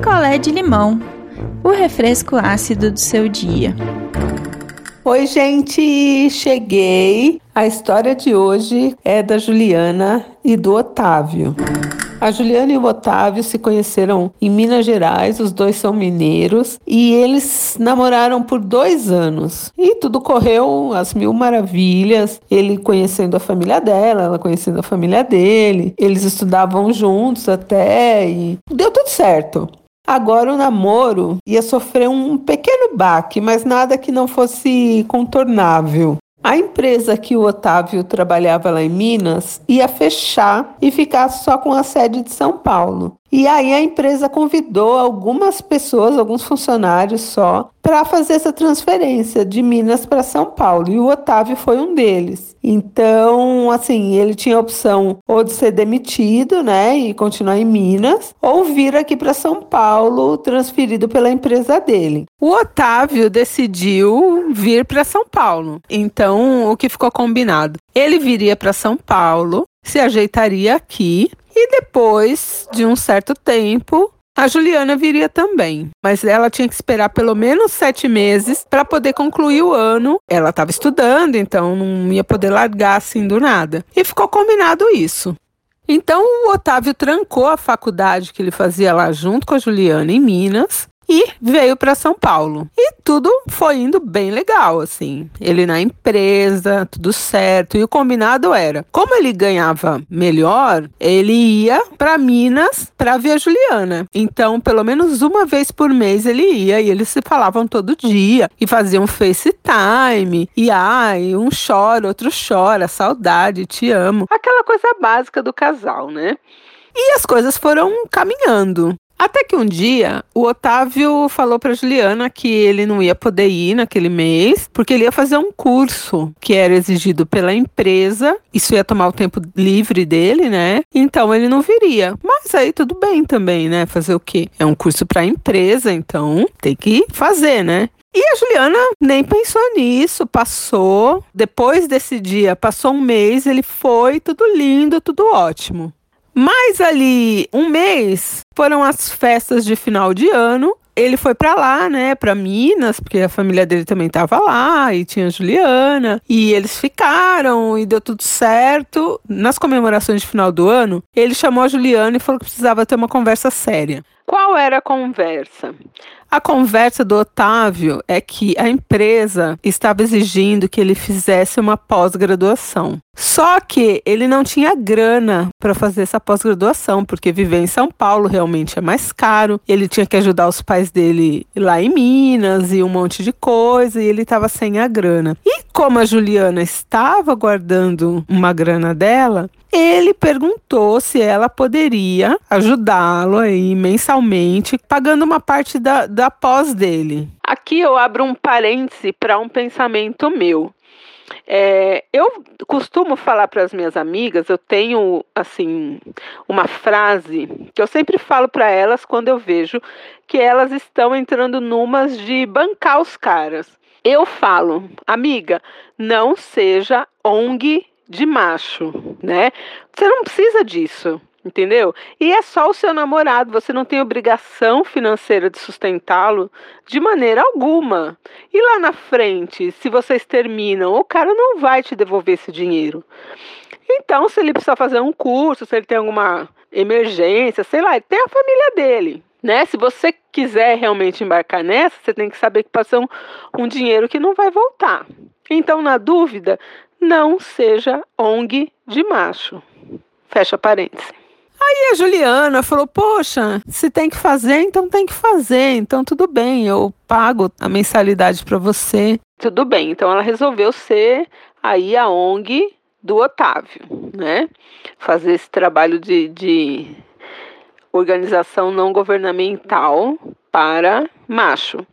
picolé de limão, o refresco ácido do seu dia. Oi, gente, cheguei. A história de hoje é da Juliana e do Otávio. A Juliana e o Otávio se conheceram em Minas Gerais, os dois são mineiros, e eles namoraram por dois anos. E tudo correu às mil maravilhas, ele conhecendo a família dela, ela conhecendo a família dele, eles estudavam juntos até e deu tudo certo. Agora o namoro ia sofrer um pequeno baque, mas nada que não fosse contornável. A empresa que o Otávio trabalhava lá em Minas ia fechar e ficar só com a sede de São Paulo. E aí a empresa convidou algumas pessoas, alguns funcionários só, para fazer essa transferência de Minas para São Paulo. E o Otávio foi um deles. Então, assim, ele tinha a opção ou de ser demitido, né, e continuar em Minas, ou vir aqui para São Paulo, transferido pela empresa dele. O Otávio decidiu vir para São Paulo. Então, o que ficou combinado? Ele viria para São Paulo, se ajeitaria aqui e depois de um certo tempo, a Juliana viria também, mas ela tinha que esperar pelo menos sete meses para poder concluir o ano. Ela estava estudando, então não ia poder largar assim do nada. E ficou combinado isso. Então o Otávio trancou a faculdade que ele fazia lá junto com a Juliana em Minas e veio para São Paulo. E tudo foi indo bem legal, assim. Ele na empresa, tudo certo. E o combinado era, como ele ganhava melhor, ele ia para Minas para ver a Juliana. Então, pelo menos uma vez por mês ele ia e eles se falavam todo dia e faziam FaceTime. E ai, um chora, outro chora, saudade, te amo. Aquela coisa básica do casal, né? E as coisas foram caminhando. Até que um dia o Otávio falou para Juliana que ele não ia poder ir naquele mês, porque ele ia fazer um curso que era exigido pela empresa. Isso ia tomar o tempo livre dele, né? Então ele não viria. Mas aí tudo bem também, né? Fazer o quê? É um curso para empresa, então tem que fazer, né? E a Juliana nem pensou nisso, passou. Depois desse dia, passou um mês, ele foi, tudo lindo, tudo ótimo. Mas ali, um mês, foram as festas de final de ano. Ele foi para lá, né, para Minas, porque a família dele também estava lá e tinha a Juliana, e eles ficaram e deu tudo certo. Nas comemorações de final do ano, ele chamou a Juliana e falou que precisava ter uma conversa séria. Qual era a conversa? A conversa do Otávio é que a empresa estava exigindo que ele fizesse uma pós-graduação. Só que ele não tinha grana para fazer essa pós-graduação, porque viver em São Paulo realmente é mais caro. Ele tinha que ajudar os pais dele lá em Minas e um monte de coisa, e ele estava sem a grana. E como a Juliana estava guardando uma grana dela, ele perguntou se ela poderia ajudá-lo aí mensalmente, pagando uma parte da, da pós dele. Aqui eu abro um parêntese para um pensamento meu. É, eu costumo falar para as minhas amigas, eu tenho assim uma frase que eu sempre falo para elas quando eu vejo que elas estão entrando numas de bancar os caras. Eu falo, amiga, não seja ONG de macho, né? Você não precisa disso. Entendeu? E é só o seu namorado, você não tem obrigação financeira de sustentá-lo de maneira alguma. E lá na frente, se vocês terminam, o cara não vai te devolver esse dinheiro. Então, se ele precisa fazer um curso, se ele tem alguma emergência, sei lá, tem a família dele. Né? Se você quiser realmente embarcar nessa, você tem que saber que passou um, um dinheiro que não vai voltar. Então, na dúvida, não seja ONG de macho. Fecha parênteses. Aí a Juliana falou: Poxa, se tem que fazer, então tem que fazer. Então tudo bem, eu pago a mensalidade para você. Tudo bem. Então ela resolveu ser aí a ONG do Otávio, né? Fazer esse trabalho de, de organização não governamental para macho.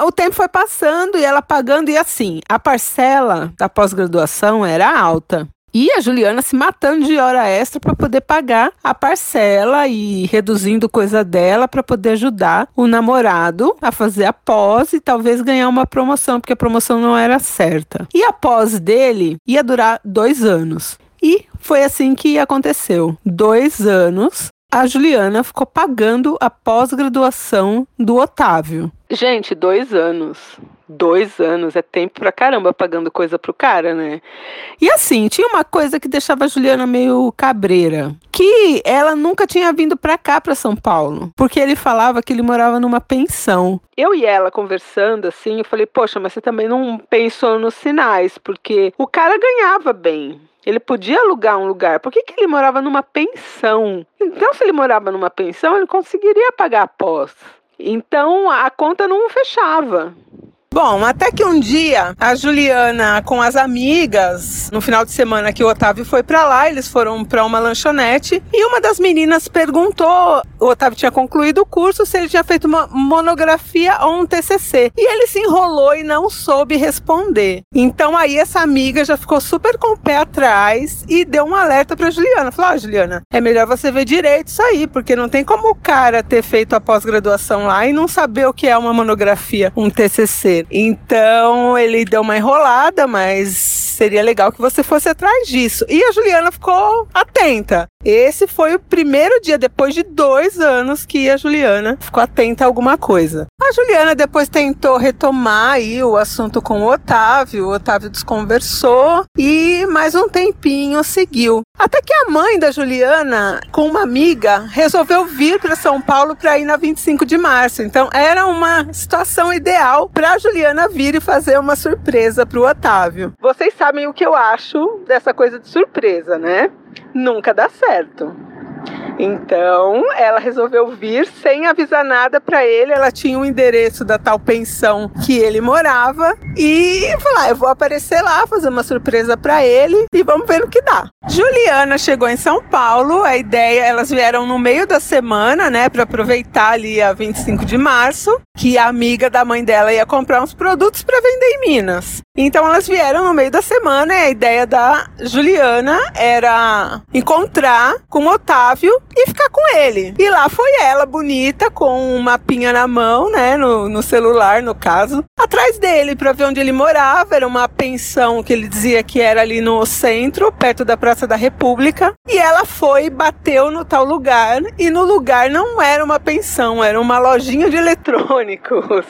O tempo foi passando e ela pagando, e assim, a parcela da pós-graduação era alta. E a Juliana se matando de hora extra para poder pagar a parcela e reduzindo coisa dela para poder ajudar o namorado a fazer a pós e talvez ganhar uma promoção, porque a promoção não era certa. E a pós dele ia durar dois anos. E foi assim que aconteceu. Dois anos a Juliana ficou pagando a pós-graduação do Otávio. Gente, dois anos. Dois anos é tempo pra caramba pagando coisa pro cara, né? E assim, tinha uma coisa que deixava a Juliana meio cabreira. Que ela nunca tinha vindo pra cá, pra São Paulo. Porque ele falava que ele morava numa pensão. Eu e ela conversando assim, eu falei, poxa, mas você também não pensou nos sinais, porque o cara ganhava bem. Ele podia alugar um lugar. Por que, que ele morava numa pensão? Então, se ele morava numa pensão, ele conseguiria pagar a pós. Então, a conta não fechava. Bom, até que um dia a Juliana com as amigas, no final de semana que o Otávio foi para lá, eles foram para uma lanchonete e uma das meninas perguntou, o Otávio tinha concluído o curso, se ele tinha feito uma monografia ou um TCC. E ele se enrolou e não soube responder. Então aí essa amiga já ficou super com o pé atrás e deu um alerta para Juliana. Falou: "Ó, oh, Juliana, é melhor você ver direito isso aí, porque não tem como o cara ter feito a pós-graduação lá e não saber o que é uma monografia, um TCC. Então ele deu uma enrolada, mas seria legal que você fosse atrás disso. E a Juliana ficou atenta. Esse foi o primeiro dia, depois de dois anos, que a Juliana ficou atenta a alguma coisa. A Juliana depois tentou retomar aí o assunto com o Otávio, o Otávio desconversou e mais um tempinho seguiu. Até que a mãe da Juliana, com uma amiga, resolveu vir para São Paulo para ir na 25 de março. Então era uma situação ideal para Juliana vir e fazer uma surpresa para o Otávio. Vocês sabem o que eu acho dessa coisa de surpresa, né? Nunca dá certo. Então, ela resolveu vir sem avisar nada para ele. Ela tinha o um endereço da tal pensão que ele morava e falou: ah, "Eu vou aparecer lá, fazer uma surpresa para ele e vamos ver o que dá". Juliana chegou em São Paulo. A ideia, elas vieram no meio da semana, né, para aproveitar ali a 25 de março, que a amiga da mãe dela ia comprar uns produtos para vender em Minas. Então elas vieram no meio da semana e a ideia da Juliana era encontrar com o Otávio e ficar com ele. E lá foi ela, bonita, com um mapinha na mão, né, no, no celular, no caso, atrás dele para ver onde ele morava. Era uma pensão que ele dizia que era ali no centro, perto da Praça da República. E ela foi, bateu no tal lugar e no lugar não era uma pensão, era uma lojinha de eletrônicos.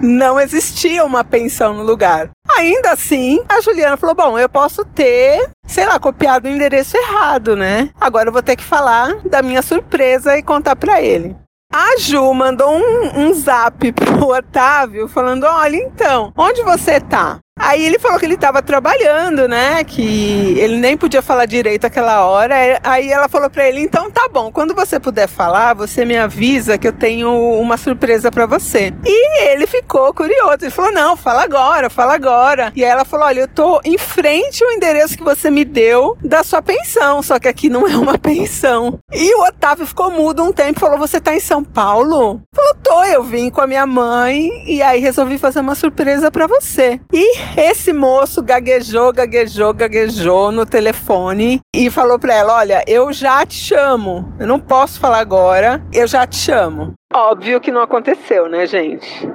Não existia uma pensão no lugar. Ainda assim, a Juliana falou: Bom, eu posso ter, sei lá, copiado o endereço errado, né? Agora eu vou ter que falar da minha surpresa e contar para ele. A Ju mandou um, um zap pro Otávio falando: Olha, então, onde você tá? Aí ele falou que ele estava trabalhando, né? Que ele nem podia falar direito aquela hora. Aí ela falou para ele: então tá bom, quando você puder falar, você me avisa que eu tenho uma surpresa para você. E ele ficou curioso. Ele falou: não, fala agora, fala agora. E aí ela falou: olha, eu tô em frente ao endereço que você me deu da sua pensão, só que aqui não é uma pensão. E o Otávio ficou mudo um tempo falou: você tá em São Paulo? Falou: tô, eu vim com a minha mãe e aí resolvi fazer uma surpresa para você. E esse moço gaguejou, gaguejou, gaguejou no telefone e falou para ela: Olha, eu já te chamo. Eu não posso falar agora, eu já te chamo. Óbvio que não aconteceu, né, gente?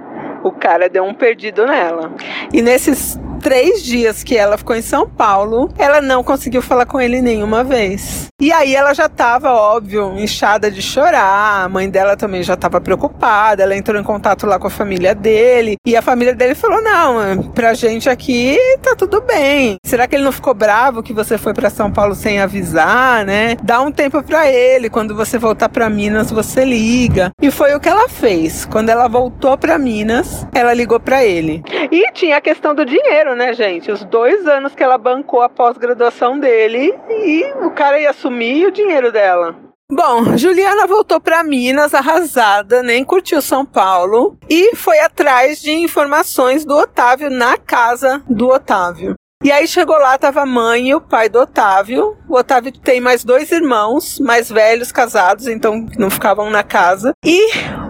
O cara deu um perdido nela. E nesses três dias que ela ficou em São Paulo, ela não conseguiu falar com ele nenhuma vez. E aí ela já estava, óbvio, inchada de chorar. A mãe dela também já estava preocupada. Ela entrou em contato lá com a família dele. E a família dele falou: Não, pra gente aqui tá tudo bem. Será que ele não ficou bravo que você foi para São Paulo sem avisar, né? Dá um tempo para ele. Quando você voltar para Minas, você liga. E foi o que ela fez. Quando ela voltou para Minas, ela ligou para ele. E tinha a questão do dinheiro, né, gente? Os dois anos que ela bancou a pós-graduação dele e o cara ia assumir o dinheiro dela. Bom, Juliana voltou para Minas arrasada, nem curtiu São Paulo e foi atrás de informações do Otávio na casa do Otávio. E aí chegou lá, tava a mãe e o pai do Otávio. O Otávio tem mais dois irmãos, mais velhos, casados, então não ficavam na casa. E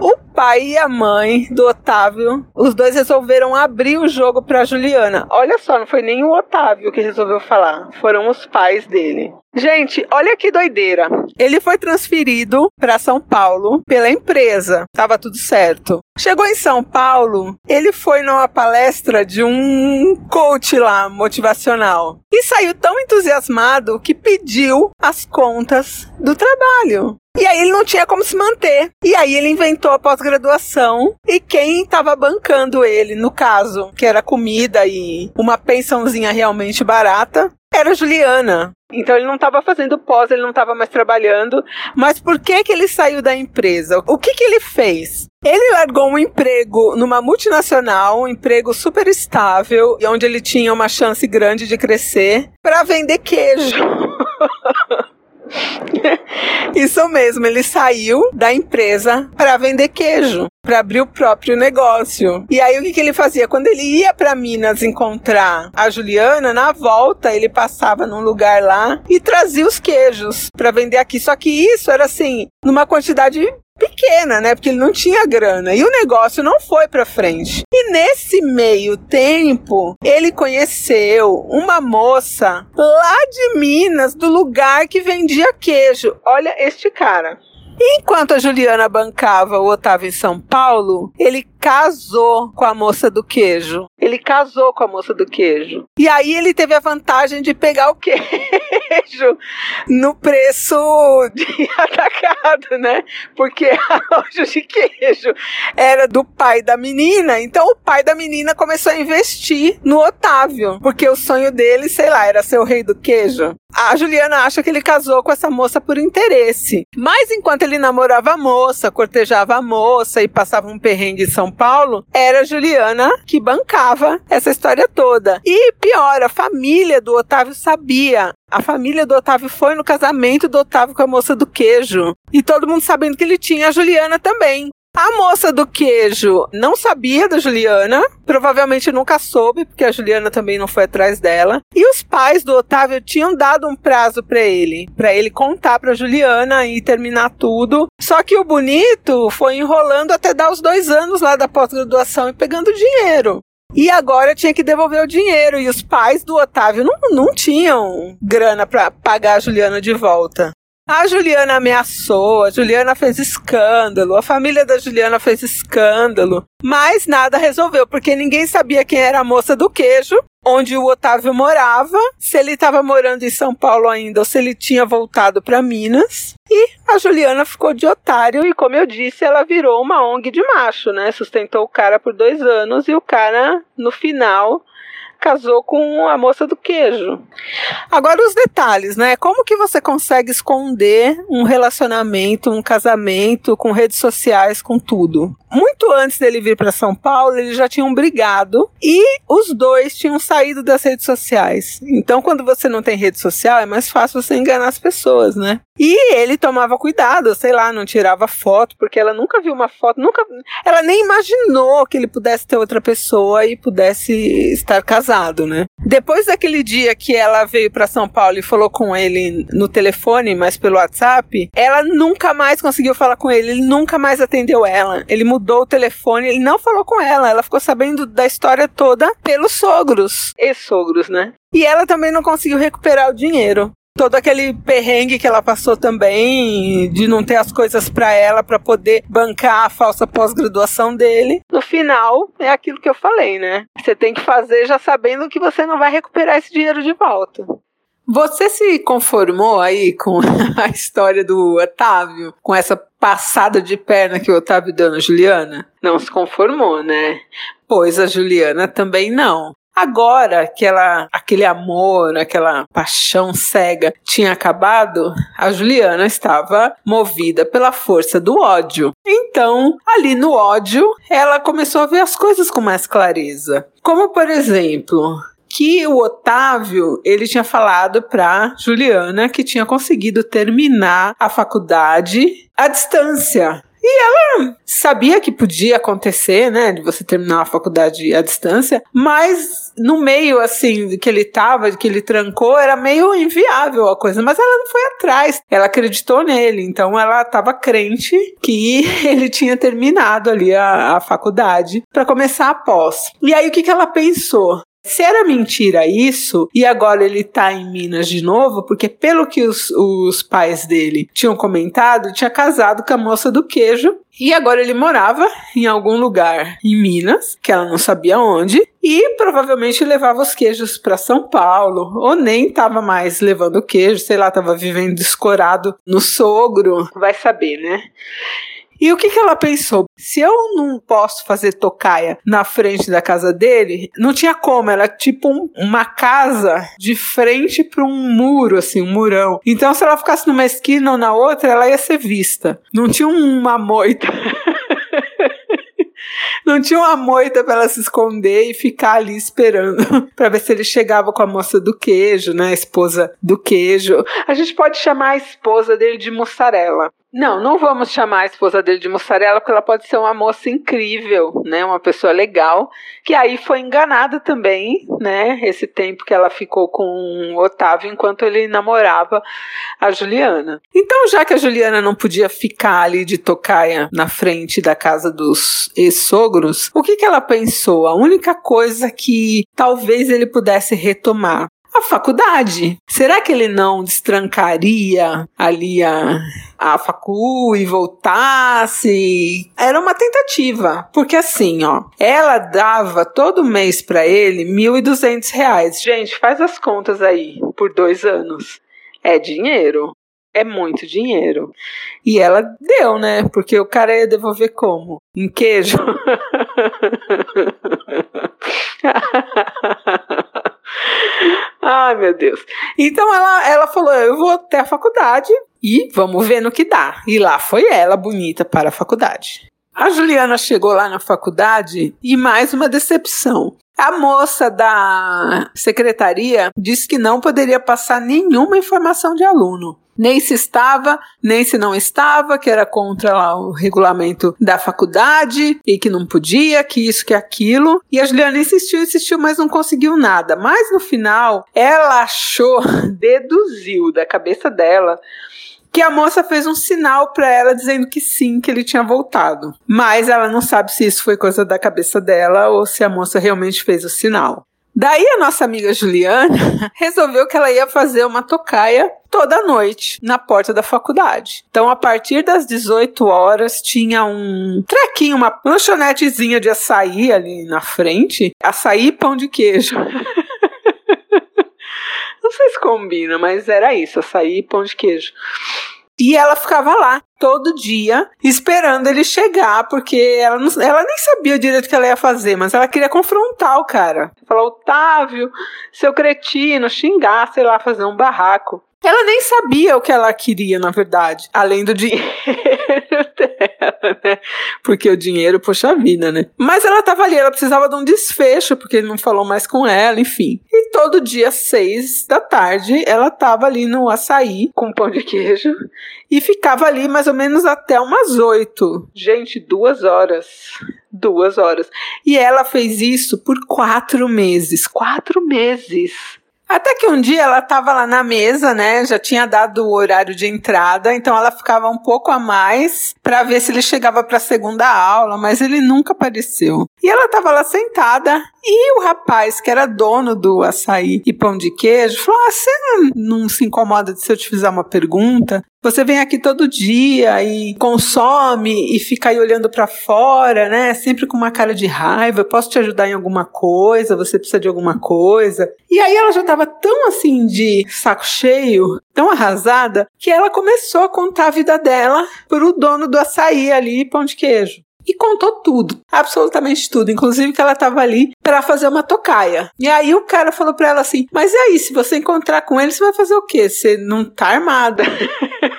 o pai e a mãe do Otávio, os dois resolveram abrir o jogo para Juliana. Olha só, não foi nem o Otávio que resolveu falar, foram os pais dele. Gente, olha que doideira. Ele foi transferido para São Paulo pela empresa. Tava tudo certo. Chegou em São Paulo, ele foi numa palestra de um coach lá, motivacional. E saiu tão entusiasmado que pediu as contas do trabalho. E aí ele não tinha como se manter. E aí ele inventou a pós-graduação e quem estava bancando ele, no caso, que era comida e uma pensãozinha realmente barata, era Juliana. Então ele não estava fazendo pós, ele não estava mais trabalhando. Mas por que que ele saiu da empresa? O que que ele fez? Ele largou um emprego numa multinacional, um emprego super estável, onde ele tinha uma chance grande de crescer, para vender queijo. Isso mesmo, ele saiu da empresa para vender queijo, para abrir o próprio negócio. E aí o que, que ele fazia? Quando ele ia para Minas encontrar a Juliana, na volta ele passava num lugar lá e trazia os queijos para vender aqui. Só que isso era assim, numa quantidade pequena, né? Porque ele não tinha grana e o negócio não foi para frente. E nesse meio tempo, ele conheceu uma moça lá de Minas, do lugar que vendia queijo. Olha este cara. Enquanto a Juliana bancava o Otávio em São Paulo, ele casou com a moça do queijo. Ele casou com a moça do queijo. E aí ele teve a vantagem de pegar o queijo no preço de atacado, né? Porque a loja de queijo era do pai da menina, então o pai da menina começou a investir no Otávio, porque o sonho dele, sei lá, era ser o rei do queijo. A Juliana acha que ele casou com essa moça por interesse. Mas enquanto ele namorava a moça, cortejava a moça e passava um perrengue em São Paulo, era a Juliana que bancava essa história toda. E pior, a família do Otávio sabia. A família do Otávio foi no casamento do Otávio com a moça do queijo. E todo mundo sabendo que ele tinha a Juliana também. A moça do queijo não sabia da Juliana, provavelmente nunca soube, porque a Juliana também não foi atrás dela. E os pais do Otávio tinham dado um prazo para ele, para ele contar para Juliana e terminar tudo. Só que o bonito foi enrolando até dar os dois anos lá da pós-graduação e pegando dinheiro. E agora tinha que devolver o dinheiro. E os pais do Otávio não, não tinham grana para pagar a Juliana de volta. A Juliana ameaçou, a Juliana fez escândalo, a família da Juliana fez escândalo, mas nada resolveu, porque ninguém sabia quem era a moça do queijo, onde o Otávio morava, se ele estava morando em São Paulo ainda ou se ele tinha voltado para Minas. E a Juliana ficou de otário e, como eu disse, ela virou uma ONG de macho, né? Sustentou o cara por dois anos e o cara, no final, casou com a moça do queijo. Agora os detalhes, né? Como que você consegue esconder um relacionamento, um casamento com redes sociais, com tudo? Muito antes dele vir para São Paulo, eles já tinham brigado e os dois tinham saído das redes sociais. Então, quando você não tem rede social, é mais fácil você enganar as pessoas, né? E ele tomava cuidado, sei lá, não tirava foto, porque ela nunca viu uma foto, nunca, ela nem imaginou que ele pudesse ter outra pessoa e pudesse estar casado, né? Depois daquele dia que ela veio para São Paulo e falou com ele no telefone, mas pelo WhatsApp, ela nunca mais conseguiu falar com ele, ele nunca mais atendeu ela. Ele mudou o telefone, ele não falou com ela, ela ficou sabendo da história toda pelos sogros, ex-sogros, né? E ela também não conseguiu recuperar o dinheiro todo aquele perrengue que ela passou também de não ter as coisas para ela para poder bancar a falsa pós-graduação dele. No final, é aquilo que eu falei, né? Você tem que fazer já sabendo que você não vai recuperar esse dinheiro de volta. Você se conformou aí com a história do Otávio, com essa passada de perna que o Otávio deu na Juliana? Não se conformou, né? Pois a Juliana também não. Agora que ela, aquele amor, aquela paixão cega tinha acabado, a Juliana estava movida pela força do ódio. Então, ali no ódio, ela começou a ver as coisas com mais clareza. Como, por exemplo, que o Otávio ele tinha falado para Juliana que tinha conseguido terminar a faculdade à distância. E ela sabia que podia acontecer, né, de você terminar a faculdade à distância, mas no meio, assim, que ele tava, que ele trancou, era meio inviável a coisa, mas ela não foi atrás, ela acreditou nele, então ela estava crente que ele tinha terminado ali a, a faculdade para começar a pós. E aí o que, que ela pensou? Se era mentira isso, e agora ele tá em Minas de novo, porque pelo que os, os pais dele tinham comentado, tinha casado com a moça do queijo e agora ele morava em algum lugar em Minas, que ela não sabia onde, e provavelmente levava os queijos para São Paulo, ou nem estava mais levando queijo, sei lá, estava vivendo escorado no sogro, vai saber, né? E o que, que ela pensou? Se eu não posso fazer tocaia na frente da casa dele, não tinha como, era tipo um, uma casa de frente para um muro, assim, um murão. Então, se ela ficasse numa esquina ou na outra, ela ia ser vista. Não tinha uma moita. Não tinha uma moita para ela se esconder e ficar ali esperando para ver se ele chegava com a moça do queijo, né? A esposa do queijo. A gente pode chamar a esposa dele de mussarela. Não, não vamos chamar a esposa dele de mussarela, porque ela pode ser uma moça incrível, né? Uma pessoa legal, que aí foi enganada também, né? Esse tempo que ela ficou com o Otávio enquanto ele namorava a Juliana. Então, já que a Juliana não podia ficar ali de tocaia na frente da casa dos ex-sogros, o que, que ela pensou? A única coisa que talvez ele pudesse retomar a faculdade. Será que ele não destrancaria ali a, a facu e voltasse? Era uma tentativa, porque assim, ó, ela dava todo mês para ele 1.200 reais. Gente, faz as contas aí por dois anos. É dinheiro. É muito dinheiro. E ela deu, né? Porque o cara ia devolver como? Em queijo? meu Deus. Então ela, ela falou: eu vou até a faculdade e vamos ver no que dá. E lá foi ela, bonita, para a faculdade. A Juliana chegou lá na faculdade e mais uma decepção. A moça da secretaria disse que não poderia passar nenhuma informação de aluno nem se estava, nem se não estava, que era contra lá, o regulamento da faculdade e que não podia, que isso, que aquilo. E a Juliana insistiu, insistiu, mas não conseguiu nada. Mas no final, ela achou, deduziu da cabeça dela que a moça fez um sinal para ela dizendo que sim, que ele tinha voltado. Mas ela não sabe se isso foi coisa da cabeça dela ou se a moça realmente fez o sinal. Daí a nossa amiga Juliana resolveu que ela ia fazer uma tocaia toda noite na porta da faculdade. Então, a partir das 18 horas, tinha um trequinho, uma lanchonetezinha de açaí ali na frente. Açaí e pão de queijo. Não sei se combina, mas era isso, açaí e pão de queijo. E ela ficava lá todo dia esperando ele chegar, porque ela, não, ela nem sabia direito o que ela ia fazer, mas ela queria confrontar o cara. Falar, Otávio, seu cretino, xingar, sei lá, fazer um barraco. Ela nem sabia o que ela queria, na verdade, além do dinheiro dela, né? Porque o dinheiro, poxa vida, né? Mas ela tava ali, ela precisava de um desfecho, porque ele não falou mais com ela, enfim. Todo dia, seis da tarde, ela tava ali no açaí com pão de queijo e ficava ali mais ou menos até umas oito. Gente, duas horas. Duas horas. E ela fez isso por quatro meses. Quatro meses. Até que um dia ela estava lá na mesa, né? Já tinha dado o horário de entrada, então ela ficava um pouco a mais para ver se ele chegava para a segunda aula, mas ele nunca apareceu. E ela estava lá sentada e o rapaz, que era dono do açaí e pão de queijo, falou: ah, Você não se incomoda se eu te fizer uma pergunta? Você vem aqui todo dia e consome e fica aí olhando para fora, né? Sempre com uma cara de raiva. Eu posso te ajudar em alguma coisa? Você precisa de alguma coisa? E aí ela já estava tão assim de saco cheio, tão arrasada, que ela começou a contar a vida dela pro dono do açaí ali, pão de queijo e contou tudo, absolutamente tudo, inclusive que ela estava ali para fazer uma tocaia. E aí o cara falou para ela assim: "Mas e aí, se você encontrar com ele, você vai fazer o quê? Você não tá armada?"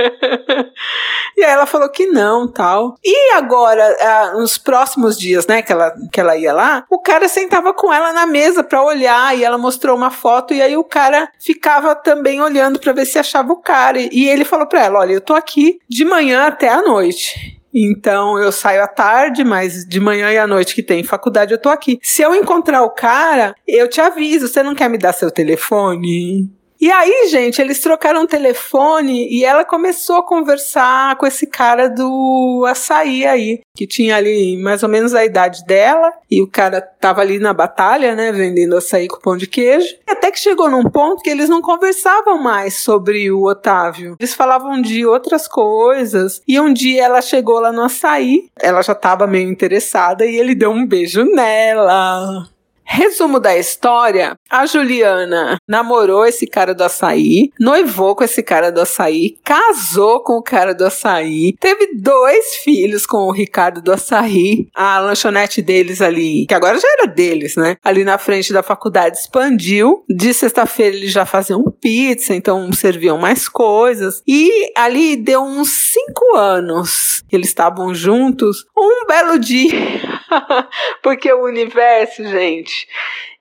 e aí ela falou que não, tal. E agora, nos próximos dias, né, que ela, que ela ia lá, o cara sentava com ela na mesa para olhar e ela mostrou uma foto e aí o cara ficava também olhando para ver se achava o cara. E ele falou para ela: "Olha, eu tô aqui de manhã até a noite. Então eu saio à tarde, mas de manhã e à noite que tem faculdade eu tô aqui. Se eu encontrar o cara, eu te aviso. Você não quer me dar seu telefone? E aí, gente, eles trocaram telefone e ela começou a conversar com esse cara do açaí aí, que tinha ali mais ou menos a idade dela, e o cara tava ali na batalha, né, vendendo açaí com pão de queijo. Até que chegou num ponto que eles não conversavam mais sobre o Otávio. Eles falavam de outras coisas. E um dia ela chegou lá no açaí, ela já tava meio interessada e ele deu um beijo nela. Resumo da história: a Juliana namorou esse cara do açaí, noivou com esse cara do açaí, casou com o cara do açaí, teve dois filhos com o Ricardo do açaí. A lanchonete deles ali, que agora já era deles, né? Ali na frente da faculdade expandiu. De sexta-feira eles já faziam pizza, então serviam mais coisas. E ali deu uns cinco anos que eles estavam juntos. Um belo dia. Porque o universo, gente,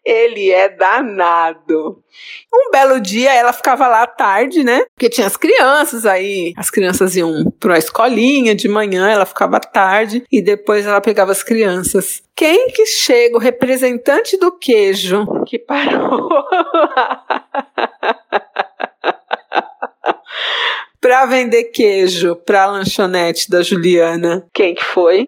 ele é danado. Um belo dia ela ficava lá à tarde, né? Porque tinha as crianças aí, as crianças iam para a escolinha de manhã, ela ficava à tarde e depois ela pegava as crianças. Quem que chega? O representante do queijo que parou. para vender queijo para a lanchonete da Juliana. Quem que foi?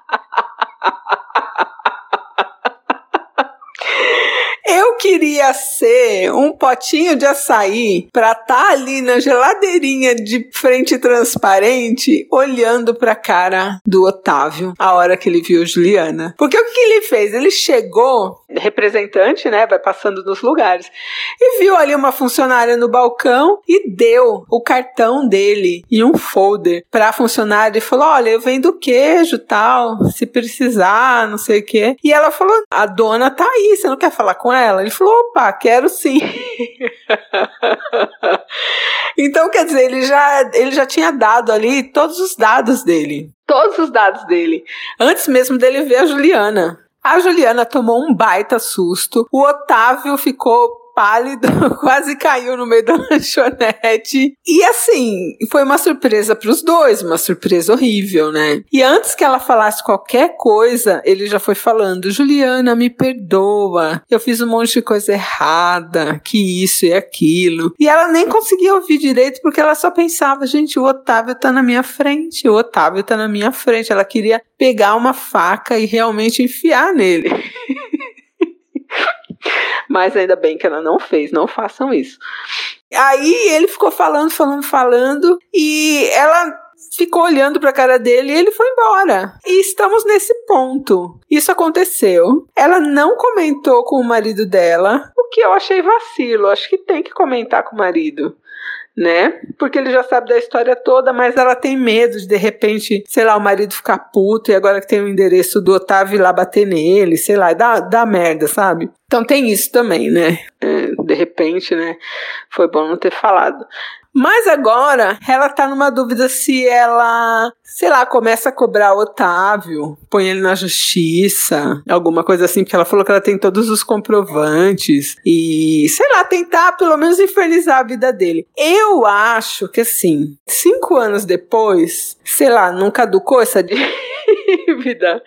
Eu queria ser um potinho de açaí para estar tá ali na geladeirinha de frente transparente, olhando para a cara do Otávio a hora que ele viu Juliana. Porque o que ele fez? Ele chegou, representante, né? Vai passando nos lugares, e viu ali uma funcionária no balcão e deu o cartão dele e um folder para a funcionária e falou: Olha, eu vendo queijo tal, se precisar, não sei o quê. E ela falou: A dona tá aí, você não quer falar com ela? Ela? Ele falou: opa, quero sim. então, quer dizer, ele já, ele já tinha dado ali todos os dados dele. Todos os dados dele. Antes mesmo dele ver a Juliana. A Juliana tomou um baita susto. O Otávio ficou pálido, quase caiu no meio da lanchonete. E assim, foi uma surpresa para os dois, uma surpresa horrível, né? E antes que ela falasse qualquer coisa, ele já foi falando: Juliana, me perdoa, eu fiz um monte de coisa errada, que isso e aquilo. E ela nem conseguia ouvir direito porque ela só pensava: gente, o Otávio tá na minha frente, o Otávio tá na minha frente. Ela queria pegar uma faca e realmente enfiar nele. Mas ainda bem que ela não fez, não façam isso. Aí ele ficou falando, falando, falando, e ela ficou olhando para a cara dele e ele foi embora. E estamos nesse ponto. Isso aconteceu. Ela não comentou com o marido dela, o que eu achei vacilo. Acho que tem que comentar com o marido né? Porque ele já sabe da história toda, mas ela tem medo de de repente, sei lá, o marido ficar puto e agora que tem o endereço do Otávio ir lá bater nele, sei lá, dá, dá merda, sabe? Então tem isso também, né? É, de repente, né? Foi bom não ter falado. Mas agora ela tá numa dúvida se ela, sei lá, começa a cobrar Otávio, põe ele na justiça, alguma coisa assim, porque ela falou que ela tem todos os comprovantes e, sei lá, tentar pelo menos infernizar a vida dele. Eu acho que assim, cinco anos depois, sei lá, não caducou essa dívida.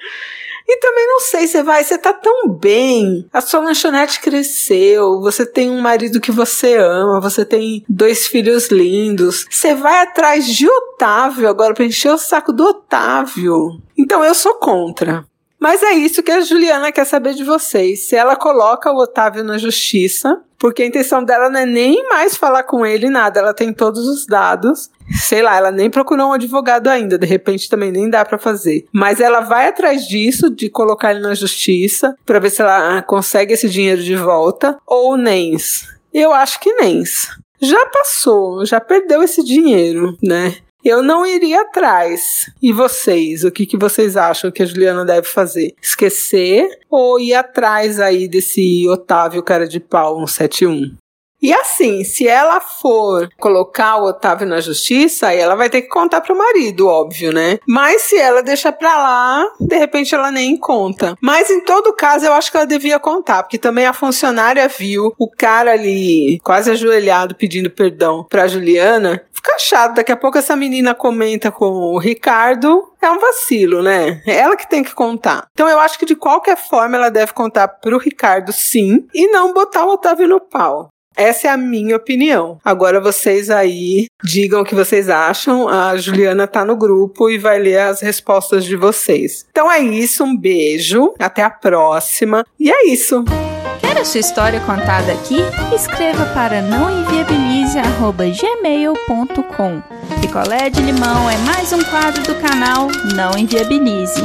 E também não sei, você vai, você tá tão bem, a sua lanchonete cresceu, você tem um marido que você ama, você tem dois filhos lindos. Você vai atrás de Otávio agora pra encher o saco do Otávio. Então eu sou contra. Mas é isso que a Juliana quer saber de vocês. Se ela coloca o Otávio na justiça, porque a intenção dela não é nem mais falar com ele nada, ela tem todos os dados. Sei lá, ela nem procurou um advogado ainda, de repente também nem dá para fazer. Mas ela vai atrás disso, de colocar ele na justiça, para ver se ela consegue esse dinheiro de volta, ou NENS. Eu acho que NENS. Já passou, já perdeu esse dinheiro, né? Eu não iria atrás. E vocês? O que, que vocês acham que a Juliana deve fazer? Esquecer ou ir atrás aí desse Otávio cara de pau 171? E assim, se ela for colocar o Otávio na justiça, aí ela vai ter que contar pro marido, óbvio, né? Mas se ela deixar pra lá, de repente ela nem conta. Mas em todo caso, eu acho que ela devia contar, porque também a funcionária viu o cara ali quase ajoelhado pedindo perdão pra Juliana. Fica chato, daqui a pouco essa menina comenta com o Ricardo, é um vacilo, né? É ela que tem que contar. Então eu acho que de qualquer forma ela deve contar pro Ricardo sim e não botar o Otávio no pau. Essa é a minha opinião. Agora vocês aí digam o que vocês acham. A Juliana tá no grupo e vai ler as respostas de vocês. Então é isso, um beijo, até a próxima. E é isso. Quer a sua história contada aqui? Escreva para nãoenviabilize@gmail.com. Picolé de limão é mais um quadro do canal Não Enviabilize.